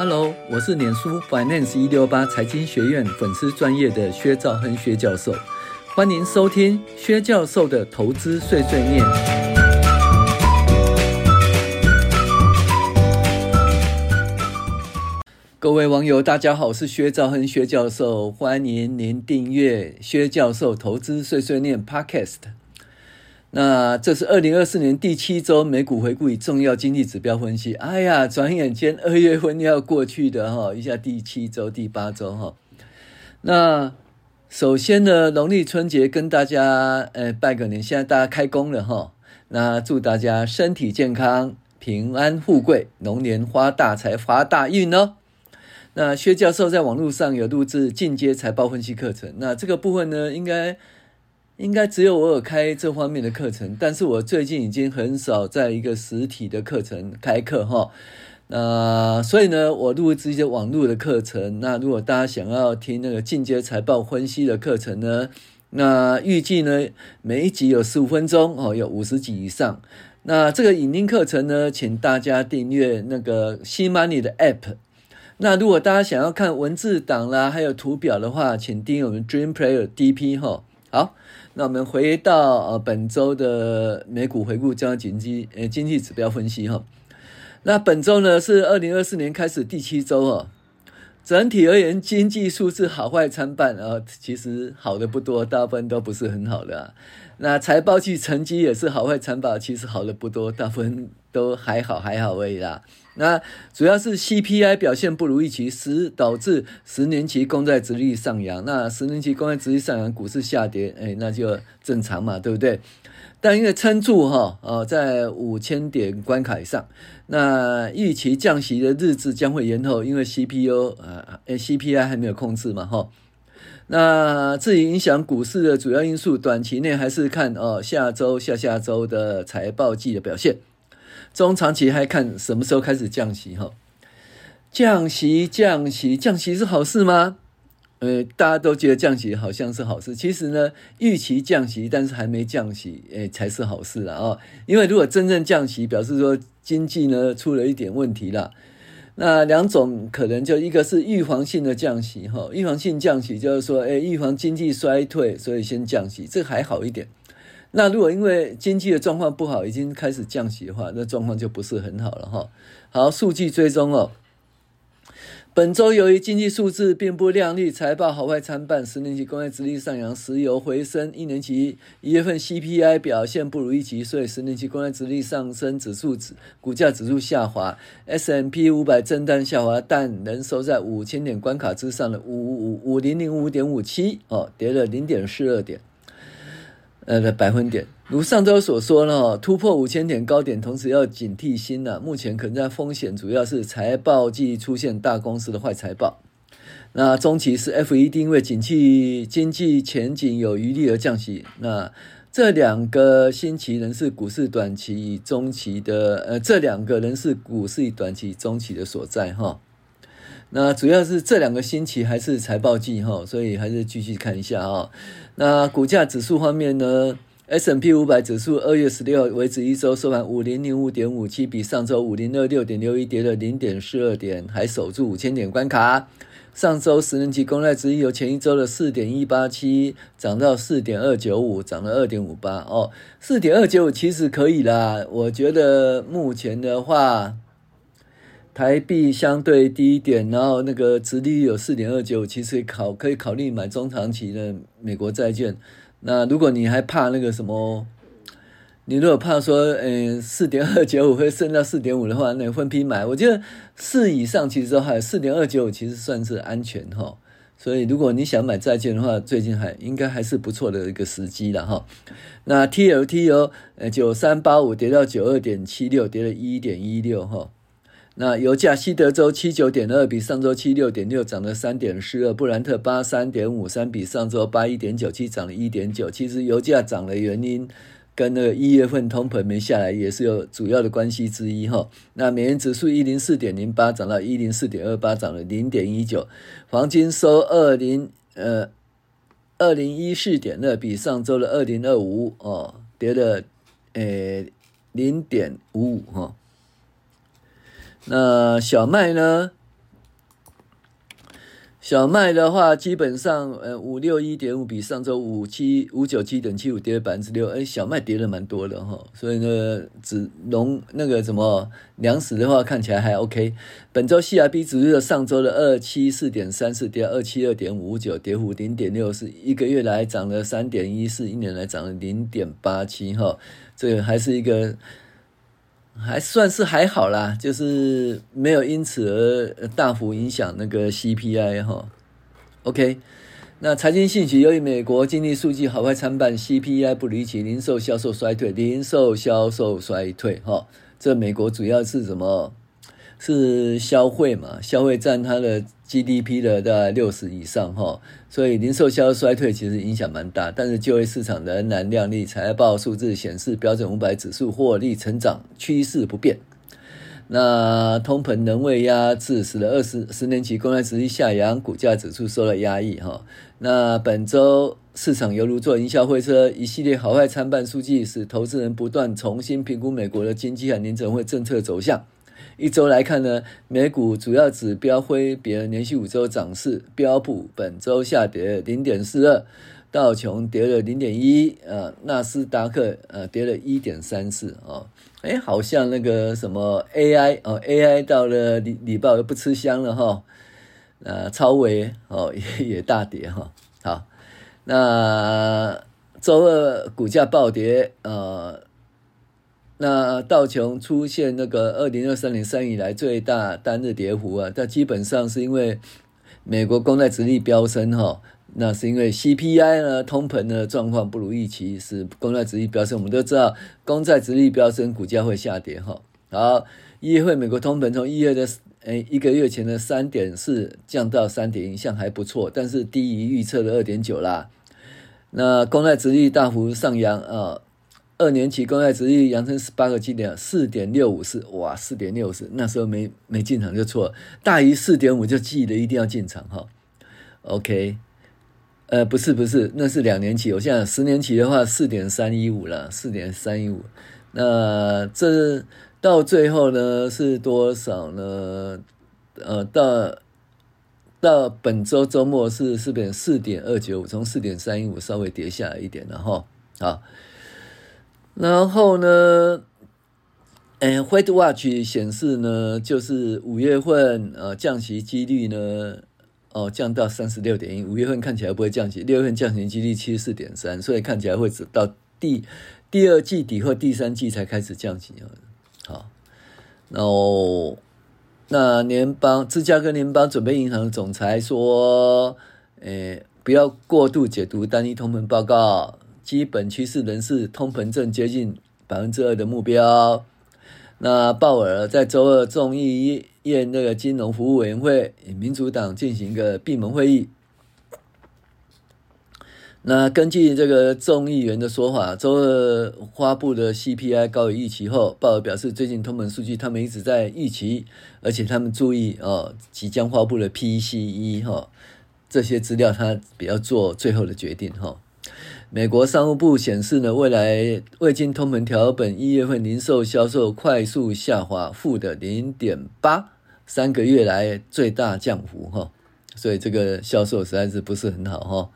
Hello，我是脸书 Finance 一六八财经学院粉丝专业的薛兆亨薛教授，欢迎收听薛教授的投资碎碎念。各位网友，大家好，我是薛兆亨薛教授，欢迎您订阅薛教授投资碎碎念 Podcast。那这是二零二四年第七周美股回顾与重要经济指标分析。哎呀，转眼间二月份要过去的哈，一下第七周、第八周哈。那首先呢，农历春节跟大家呃拜个年，现在大家开工了哈。那祝大家身体健康、平安富贵、龙年发大财、发大运哦。那薛教授在网络上有录制进阶财报分析课程，那这个部分呢，应该。应该只有我有开这方面的课程，但是我最近已经很少在一个实体的课程开课哈。那所以呢，我录制一些网络的课程。那如果大家想要听那个进阶财报分析的课程呢，那预计呢每一集有十五分钟哦，有五十集以上。那这个影音课程呢，请大家订阅那个 C Money 的 App。那如果大家想要看文字档啦，还有图表的话，请订阅我们 Dream Player DP 哈。好。那我们回到呃本周的美股回顾，加经济呃经济指标分析哈。那本周呢是二零二四年开始第七周哦。整体而言，经济数字好坏参半啊，其实好的不多，大部分都不是很好的。那财报季成绩也是好坏参半，其实好的不多，大部分都还好还好而已啦。那主要是 CPI 表现不如预期，使导致十年期公债殖利率上扬。那十年期公债殖利率上扬，股市下跌，哎，那就正常嘛，对不对？但因为撑住哈，哦，在五千点关卡以上，那预期降息的日子将会延后，因为 CPO 啊，CPI 还没有控制嘛，哈。那至于影响股市的主要因素，短期内还是看哦，下周、下下周的财报季的表现。中长期还看什么时候开始降息哈？降息降息降息是好事吗？呃，大家都觉得降息好像是好事，其实呢，预期降息，但是还没降息，诶，才是好事了啊！因为如果真正降息，表示说经济呢出了一点问题了。那两种可能，就一个是预防性的降息哈，预防性降息就是说，诶，预防经济衰退，所以先降息，这还好一点。那如果因为经济的状况不好，已经开始降息的话，那状况就不是很好了哈。好，数据追踪哦。本周由于经济数字并不亮丽，财报好坏参半，十年期公债殖利率上扬，石油回升，一年期一月份 CPI 表现不如预期，所以十年期公债殖利率上升，指数指股价指数下滑，S M P 五百震荡下滑，但仍收在五千点关卡之上的五五五零零五点五七哦，跌了零点四二点。呃的百分点，如上周所说呢，突破五千点高点，同时要警惕新的，目前可能在风险主要是财报季出现大公司的坏财报。那中期是 F E 定位景气经济前景有余力而降息。那这两个星期仍是股市短期与中期的，呃，这两个仍是股市短期中期的所在哈。那主要是这两个星期还是财报季哈，所以还是继续看一下啊。那股价指数方面呢，S&P 五百指数二月十六号为止一周收盘五零零五点五七，比上周五零二六点六一跌了零点四二点，还守住五千点关卡。上周十年期公债殖利率由前一周的四点一八七涨到四点二九五，涨了二点五八哦，四点二九五其实可以啦，我觉得目前的话。台币相对低一点，然后那个殖利率有四点二九，其实考可以考虑买中长期的美国债券。那如果你还怕那个什么，你如果怕说，嗯，四点二九五会升到四点五的话，那分批买。我觉得四以上其实都还四点二九五，其实算是安全哈。所以如果你想买债券的话，最近还应该还是不错的一个时机了哈。那 TLT 呃九三八五跌到九二点七六，跌了一点一六哈。那油价西德州七九点二，比上周七六点六涨了三点四二，布兰特八三点五三，比上周八一点九七涨了一点九。其实油价涨的原因跟那个一月份通膨没下来也是有主要的关系之一哈。那美元指数一零四点零八涨到一零四点二八，涨了零点一九。黄金收二零呃二零一四点二，比上周的二零二五哦跌了呃零点五五哈。那小麦呢？小麦的话，基本上，呃，五六一点五比上周五七五九七点七五跌了百分之六，哎，小麦跌了蛮多的哈，所以呢，只农那个什么粮食的话看起来还 OK。本周 CRB 指数的上周的二七四点三四跌二七二点五九，跌幅零点六四，一个月来涨了三点一四，一年来涨了零点八七哈，这个还是一个。还算是还好啦，就是没有因此而大幅影响那个 CPI 哈。OK，那财经信息，由于美国经济数据好坏参半，CPI 不离奇，零售销售衰退，零售销售衰退哈。这美国主要是什么？是消费嘛？消费占它的 GDP 的大概六十以上哈，所以零售销衰退其实影响蛮大。但是就业市场仍然亮丽，财报数字显示标准五百指数获利成长趋势不变。那通膨仍未压制，使得二十十年期公债殖利率下扬，股价指数受到压抑哈。那本周市场犹如坐云霄飞车，一系列好坏参半数据使投资人不断重新评估美国的经济和联准会政策走向。一周来看呢，美股主要指标挥别连续五周涨势，标普本周下跌零点四二，道琼跌了零点一，呃，纳斯达克呃跌了一点三四啊，哎，好像那个什么 AI 哦，AI 到了礼礼拜又不吃香了哈，呃，超微哦也也大跌哈，好，那周二股价暴跌呃。那道琼出现那个二零二三年三以来最大单日跌幅啊，它基本上是因为美国公债殖利率飙升哈，那是因为 CPI 呢通膨的状况不如预期，使公债殖利率飙升。我们都知道公债殖利率飙升，股价会下跌哈。好，一月份美国通膨从一月的诶一个月前的三点四降到三点一，像还不错，但是低于预测的二点九啦。那公债殖利率大幅上扬啊。二年期公债殖利率扬升十八个基点，四点六五四，哇，四点六五四，那时候没没进场就错了，大于四点五就记得一定要进场哈。OK，呃，不是不是，那是两年期，我现在十年期的话四点三一五了，四点三一五，那这到最后呢是多少呢？呃，到到本周周末是四点四点二九五，从四点三一五稍微跌下来一点了哈，好。然后呢，呃，Fed Watch 显示呢，就是五月份呃降息几率呢，哦降到三十六点一，五月份看起来不会降息，六月份降息几率七十四点三，所以看起来会直到第第二季底或第三季才开始降息啊。好，然后那联邦芝加哥联邦准备银行的总裁说，呃，不要过度解读单一通膨报告。基本趋势仍是通膨正接近百分之二的目标。那鲍尔在周二众议院那个金融服务委员会，民主党进行一个闭门会议。那根据这个众议员的说法，周二发布的 CPI 高于预期后，鲍尔表示，最近通膨数据他们一直在预期，而且他们注意哦，即将发布的 PCE 哈这些资料，他比较做最后的决定哈。美国商务部显示呢，未来未经通膨调本，一月份零售销售快速下滑，负的零点八，三个月来最大降幅哈，所以这个销售实在是不是很好哈。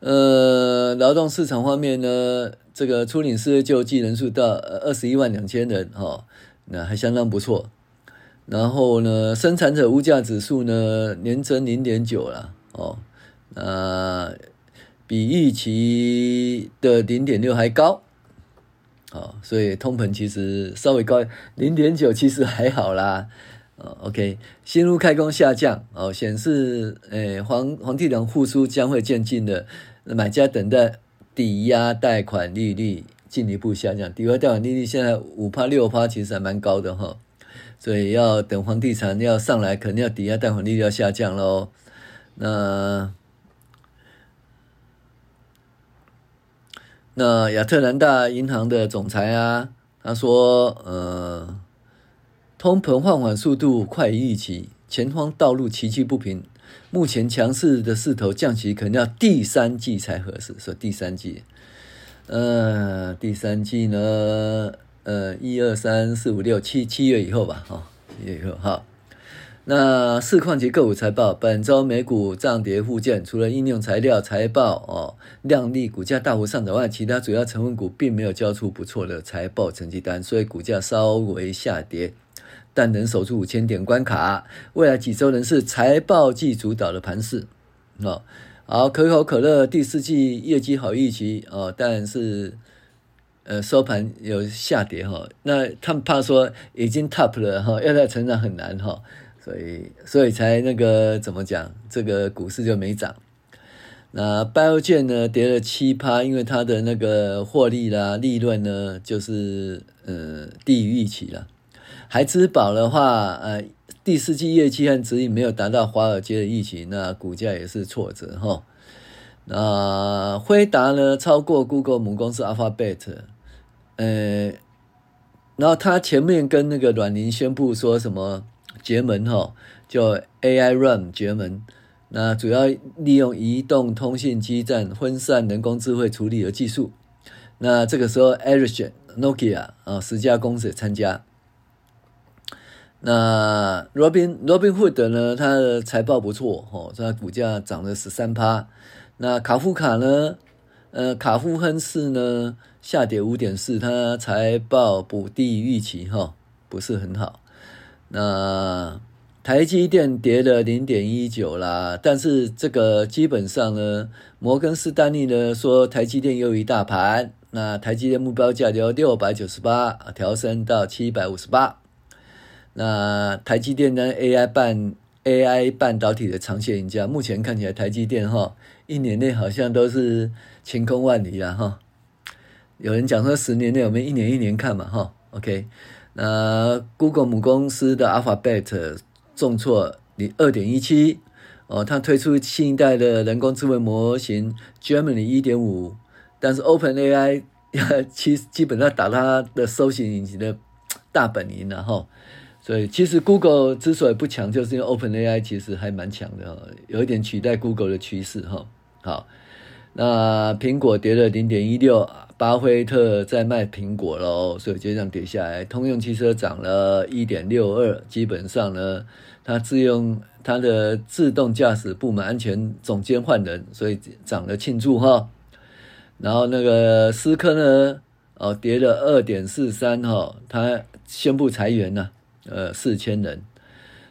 呃，劳动市场方面呢，这个初领失业救济人数到二十一万两千人哈，那还相当不错。然后呢，生产者物价指数呢，年增零点九了哦，那。比预期的零点六还高，啊，所以通膨其实稍微高零点九，其实还好啦，啊，OK，新屋开工下降，哦，显示，诶，房房地产复苏将会渐进的，买家等待抵押贷款利率进一步下降，抵押贷款利率现在五趴六趴，其实还蛮高的哈，所以要等房地产要上来，肯定要抵押贷款利率要下降喽，那。那亚特兰大银行的总裁啊，他说：“呃，通膨放缓速度快于预期，前方道路崎岖不平。目前强势的势头降息可能要第三季才合适。说第三季，呃，第三季呢，呃，一二三四五六七七月以后吧，哈，七月以后哈。那市况及个股财报，本周美股涨跌互见，除了应用材料财报哦亮丽，股价大幅上涨外，其他主要成分股并没有交出不错的财报成绩单，所以股价稍微下跌，但能守住五千点关卡。未来几周仍是财报季主导的盘势哦。好，可口可乐第四季业绩好预期哦，但是呃收盘有下跌哈、那他们怕说已经 top 了哈、要再成长很难哈。所以，所以才那个怎么讲，这个股市就没涨。那 Bio 建呢跌了七趴，因为它的那个获利啦、利润呢，就是呃低于预期了。孩之宝的话，呃，第四季业绩和指引没有达到华尔街的预期，那股价也是挫折哈。那辉达呢超过 Google 母公司 Alphabet，呃，然后他前面跟那个软银宣布说什么？结盟哈，叫 AI Run 结盟，那主要利用移动通信基站分散人工智慧处理的技术。那这个时候，Ericsson、Nokia 啊十家公司也参加。那 Robin Robinhood 呢，它的财报不错哦，它股价涨了十三趴。那卡夫卡呢，呃，卡夫亨氏呢下跌五点四，它财报不低于预期哈，不是很好。那台积电跌了零点一九啦，但是这个基本上呢，摩根士丹利呢说台积电优于大盘，那台积电目标价由六百九十八调升到七百五十八。那台积电呢 AI 半 AI 半导体的长线赢家，目前看起来台积电哈一年内好像都是晴空万里啊哈。有人讲说十年内我们一年一年看嘛哈，OK。那 Google 母公司的 Alphabet 重挫你二点一七哦，它推出新一代的人工智慧模型 Gemini 一点五，但是 OpenAI 其实基本上打它的搜寻引擎的 大本营了哈，所以其实 Google 之所以不强，就是因为 OpenAI 其实还蛮强的，有一点取代 Google 的趋势哈。好，那苹果跌了零点一六。巴菲特在卖苹果喽，所以就这样跌下来。通用汽车涨了一点六二，基本上呢，它自用它的自动驾驶部门安全总监换人，所以涨了庆祝哈。然后那个思科呢，哦跌了二点四三哈，它宣布裁员了，呃四千人。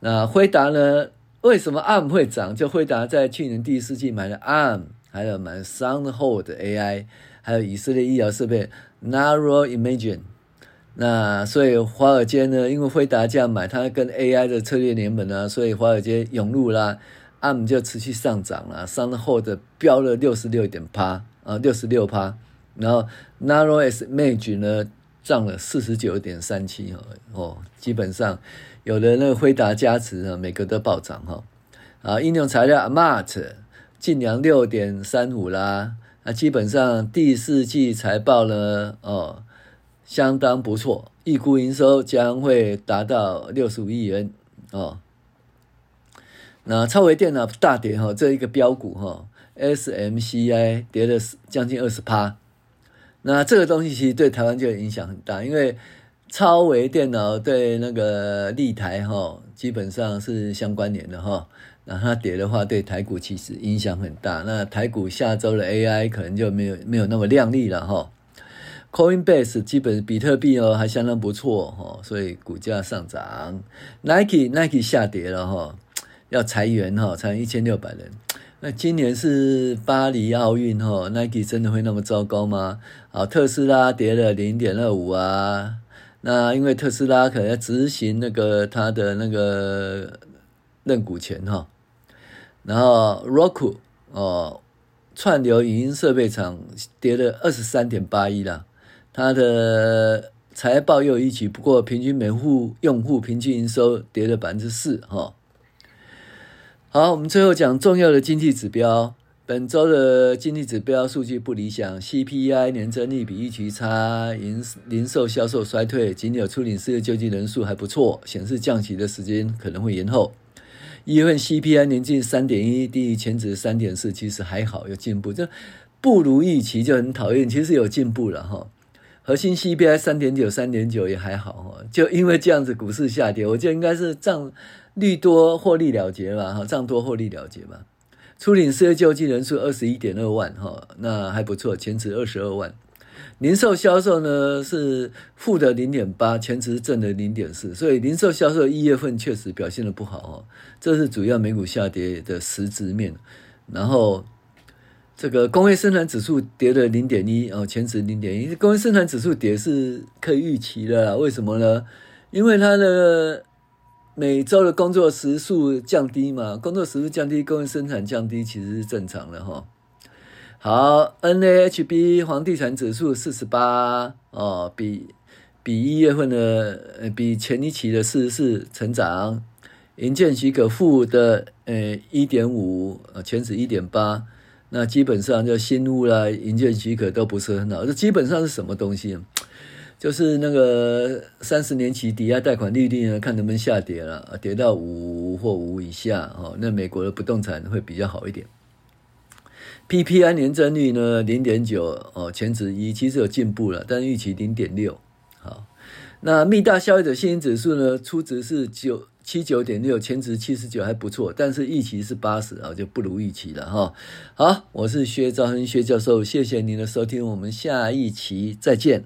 那辉达呢？为什么 ARM 会涨？就辉达在去年第四季买了 ARM，还有买 SoundHound AI。还有以色列医疗设备。Narrow Imaging，那所以华尔街呢，因为辉达这样买，它跟 AI 的策略联盟呢，所以华尔街涌入啦，ARM 就持续上涨了，SoundHound 飙了六十六点八啊，六十六趴，然后 Narrow Imaging 呢涨了四十九点三七哦，基本上有的那个辉达加持啊，每个都暴涨哈，啊，应用材料 AMAT 劲扬六点三五啦。那基本上第四季财报呢，哦，相当不错，预估营收将会达到六十五亿元哦。那超微电脑大跌哈、哦，这一个标股哈、哦，SMCI 跌了将近二十趴。那这个东西其实对台湾就影响很大，因为超微电脑对那个立台哈、哦，基本上是相关联的哈。哦那它跌的话，对台股其实影响很大。那台股下周的 AI 可能就没有没有那么亮丽了哈。Coinbase 基本比特币哦还相当不错哈，所以股价上涨。Nike Nike 下跌了哈，要裁员哈，裁一千六百人。那今年是巴黎奥运哈，Nike 真的会那么糟糕吗？好，特斯拉跌了零点二五啊。那因为特斯拉可能要执行那个它的那个认股权哈。然后，Roku 哦，串流影音设备厂跌了二十三点八一了，它的财报又有预期，不过平均每户用户平均营收跌了百分之四哈。好，我们最后讲重要的经济指标，本周的经济指标数据不理想，CPI 年增率比预期差，零零售销售衰退，仅有处理失业救济人数还不错，显示降息的时间可能会延后。一月份 CPI 年近三点一，低于前值三点四，其实还好，有进步。这不如预期就很讨厌，其实有进步了哈。核心 CPI 三点九，三点九也还好哈。就因为这样子，股市下跌，我觉得应该是涨利多获利了结嘛，哈，涨多获利了结嘛。初领失业救济人数二十一点二万，哈，那还不错，前值二十二万。零售销售呢是负的零点八，前值正的零点四，所以零售销售一月份确实表现的不好哦，这是主要美股下跌的实质面。然后这个工业生产指数跌了零点一哦，前值零点一，工业生产指数跌是可以预期的啦，为什么呢？因为它的每周的工作时数降低嘛，工作时数降低，工业生产降低其实是正常的哈。好，NAHB 房地产指数四十八哦，比比一月份的呃比前一期的四十四成长，银建许可负的呃一点五，呃前指一点八，那基本上就新屋啦，银建许可都不是很好，这基本上是什么东西？就是那个三十年期抵押贷款利率呢，看能不能下跌了啊，跌到五或五以下哦，那美国的不动产会比较好一点。PPI 年增率呢，零点九哦，前值一，其实有进步了，但是预期零点六。好，那密大消费者信心指数呢，初值是九七九点六，前值七十九，还不错，但是预期是八十啊，就不如预期了哈。好，我是薛兆恒薛教授，谢谢您的收听，我们下一期再见。